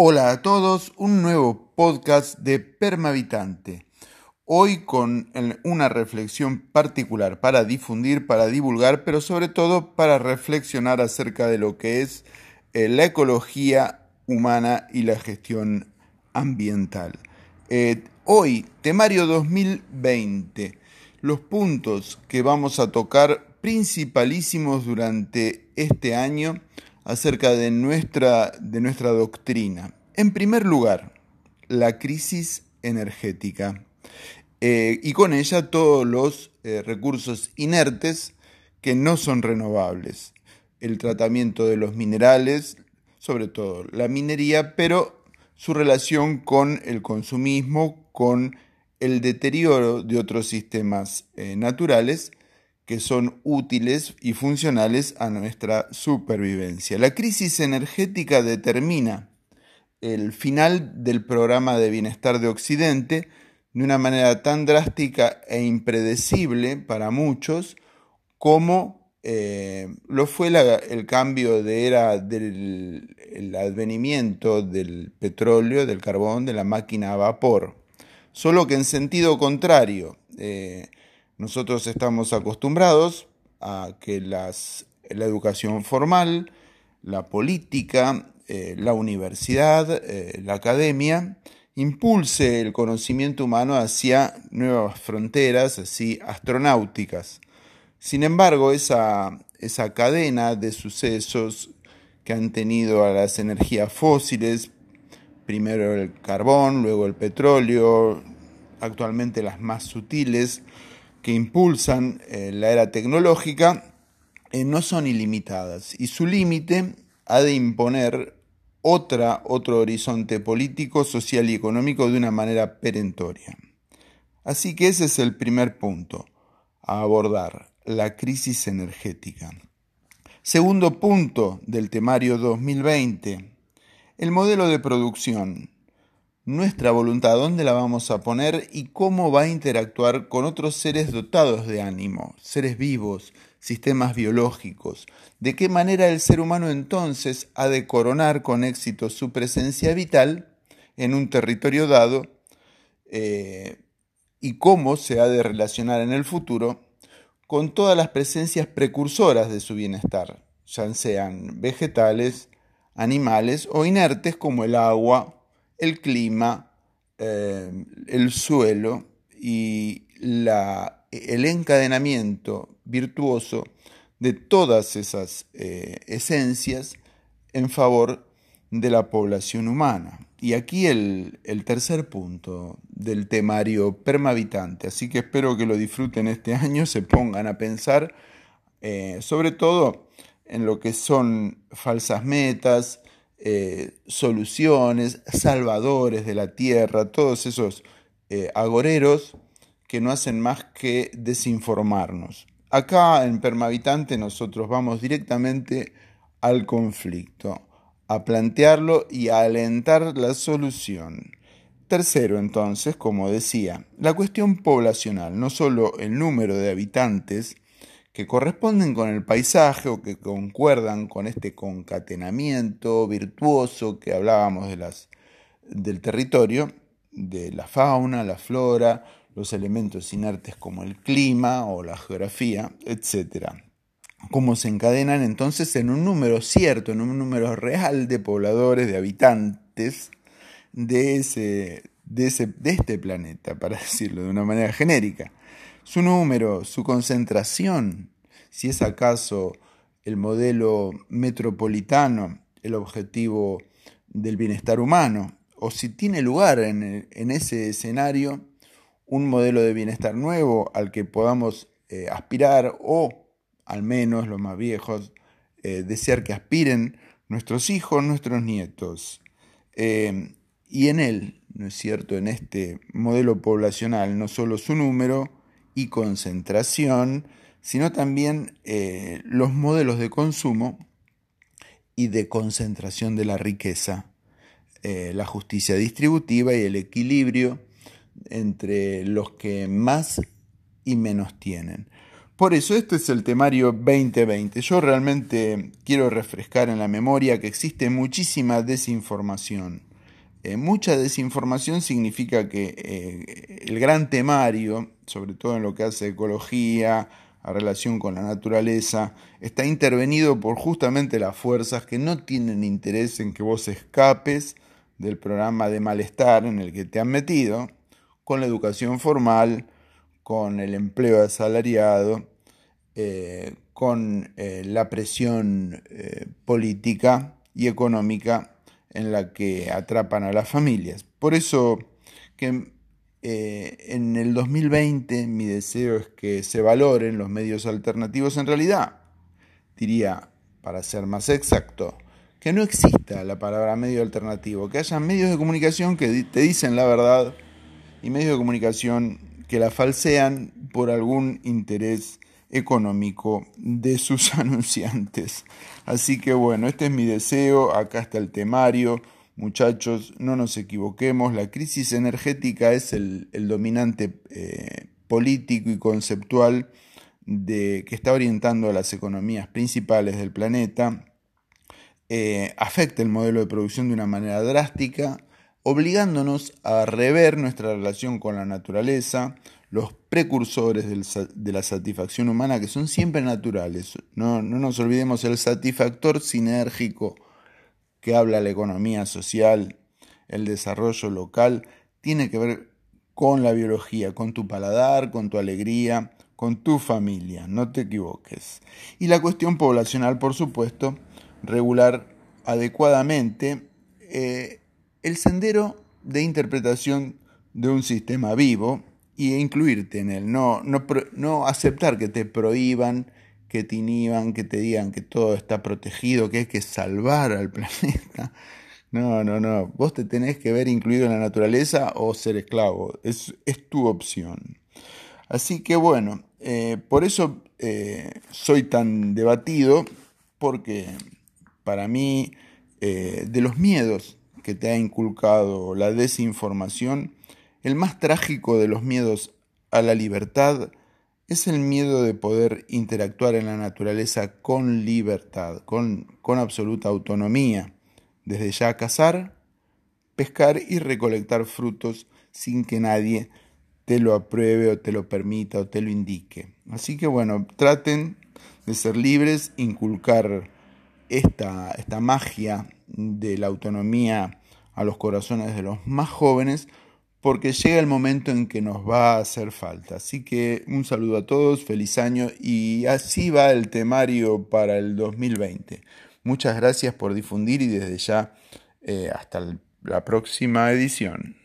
Hola a todos, un nuevo podcast de Permavitante. Hoy con una reflexión particular para difundir, para divulgar, pero sobre todo para reflexionar acerca de lo que es eh, la ecología humana y la gestión ambiental. Eh, hoy, temario 2020, los puntos que vamos a tocar principalísimos durante este año acerca de nuestra, de nuestra doctrina. En primer lugar, la crisis energética eh, y con ella todos los eh, recursos inertes que no son renovables. El tratamiento de los minerales, sobre todo la minería, pero su relación con el consumismo, con el deterioro de otros sistemas eh, naturales que son útiles y funcionales a nuestra supervivencia. La crisis energética determina el final del programa de bienestar de Occidente de una manera tan drástica e impredecible para muchos como eh, lo fue el cambio de era del advenimiento del petróleo, del carbón, de la máquina a vapor. Solo que en sentido contrario. Eh, nosotros estamos acostumbrados a que la educación formal, la política, eh, la universidad, eh, la academia, impulse el conocimiento humano hacia nuevas fronteras, así astronáuticas. Sin embargo, esa, esa cadena de sucesos que han tenido a las energías fósiles, primero el carbón, luego el petróleo, actualmente las más sutiles, que impulsan eh, la era tecnológica eh, no son ilimitadas y su límite ha de imponer otra, otro horizonte político, social y económico de una manera perentoria. Así que ese es el primer punto a abordar, la crisis energética. Segundo punto del temario 2020, el modelo de producción nuestra voluntad, dónde la vamos a poner y cómo va a interactuar con otros seres dotados de ánimo, seres vivos, sistemas biológicos, de qué manera el ser humano entonces ha de coronar con éxito su presencia vital en un territorio dado eh, y cómo se ha de relacionar en el futuro con todas las presencias precursoras de su bienestar, ya sean vegetales, animales o inertes como el agua, el clima, eh, el suelo y la, el encadenamiento virtuoso de todas esas eh, esencias en favor de la población humana. Y aquí el, tercer punto del temario permavitante, así que espero que lo disfruten este año, se pongan a pensar eh, sobre todo en lo que son falsas metas, eh, soluciones, salvadores de la tierra, todos esos eh, agoreros que no hacen más que desinformarnos. Acá en Permavitante nosotros vamos directamente al conflicto, a plantearlo y a alentar la solución. Tercero, entonces, como decía, la cuestión poblacional, no solo el número de habitantes, que corresponden con el paisaje o que concuerdan con este concatenamiento virtuoso que hablábamos de las, del territorio, de la fauna, la flora, los elementos inertes como el clima o la geografía, etc. Cómo se encadenan entonces en un número cierto, en un número real de pobladores, de habitantes de, ese, de, ese, de este planeta, para decirlo de una manera genérica su número, su concentración, si es acaso el modelo metropolitano el objetivo del bienestar humano, o si tiene lugar en, ese escenario un modelo de bienestar nuevo al que podamos eh, aspirar o al menos los más viejos eh, desear que aspiren nuestros hijos, nuestros nietos. Eh, y en él, ¿no es cierto?, en este modelo poblacional, no solo su número, y concentración, sino también eh, los modelos de consumo y de concentración de la riqueza, eh, la justicia distributiva y el equilibrio entre los que más y menos tienen. Por eso este es el temario 2020. Yo realmente quiero refrescar en la memoria que existe muchísima desinformación Eh, mucha desinformación significa que eh, el gran temario, sobre todo en lo que hace ecología, a relación con la naturaleza, está intervenido por justamente las fuerzas que no tienen interés en que vos escapes del programa de malestar en el que te han metido, con la educación formal, con el empleo asalariado, eh, con la presión política y económica en la que atrapan a las familias. Por eso que en el 2020 mi deseo es que se valoren los medios alternativos en realidad. Diría, para ser más exacto, que no exista la palabra medio alternativo, que haya medios de comunicación que te dicen la verdad y medios de comunicación que la falsean por algún interés económico de sus anunciantes. Así que bueno, este es mi deseo, acá está el temario. Muchachos, no nos equivoquemos, la crisis energética es el, dominante eh, político y conceptual de, que está orientando a las economías principales del planeta eh, afecta el modelo de producción de una manera drástica, obligándonos a rever nuestra relación con la naturaleza, los precursores de la satisfacción humana, que son siempre naturales. No, no nos olvidemos el satisfactor sinérgico que habla la economía social, el desarrollo local, tiene que ver con la biología, con tu paladar, con tu alegría, con tu familia, no te equivoques. Y la cuestión poblacional, por supuesto, regular adecuadamente eh, el sendero de interpretación de un sistema vivo e incluirte en él, no, no, no aceptar que te prohíban, que te inhiban, que te digan que todo está protegido, que hay que salvar al planeta. No, no, no. Vos te tenés que ver incluido en la naturaleza o ser esclavo. Es, es tu opción. Así que bueno, eh, por eso eh, soy tan debatido, porque para mí, eh, de los miedos que te ha inculcado la desinformación, el más trágico de los miedos a la libertad es el miedo de poder interactuar en la naturaleza con libertad, con, absoluta autonomía, desde ya cazar, pescar y recolectar frutos sin que nadie te lo apruebe o te lo permita o te lo indique. Así que bueno, traten de ser libres, inculcar esta, esta magia de la autonomía a los corazones de los más jóvenes, porque llega el momento en que nos va a hacer falta. Así que un saludo a todos, feliz año y así va el temario para el 2020. Muchas gracias por difundir y desde ya eh, hasta la próxima edición.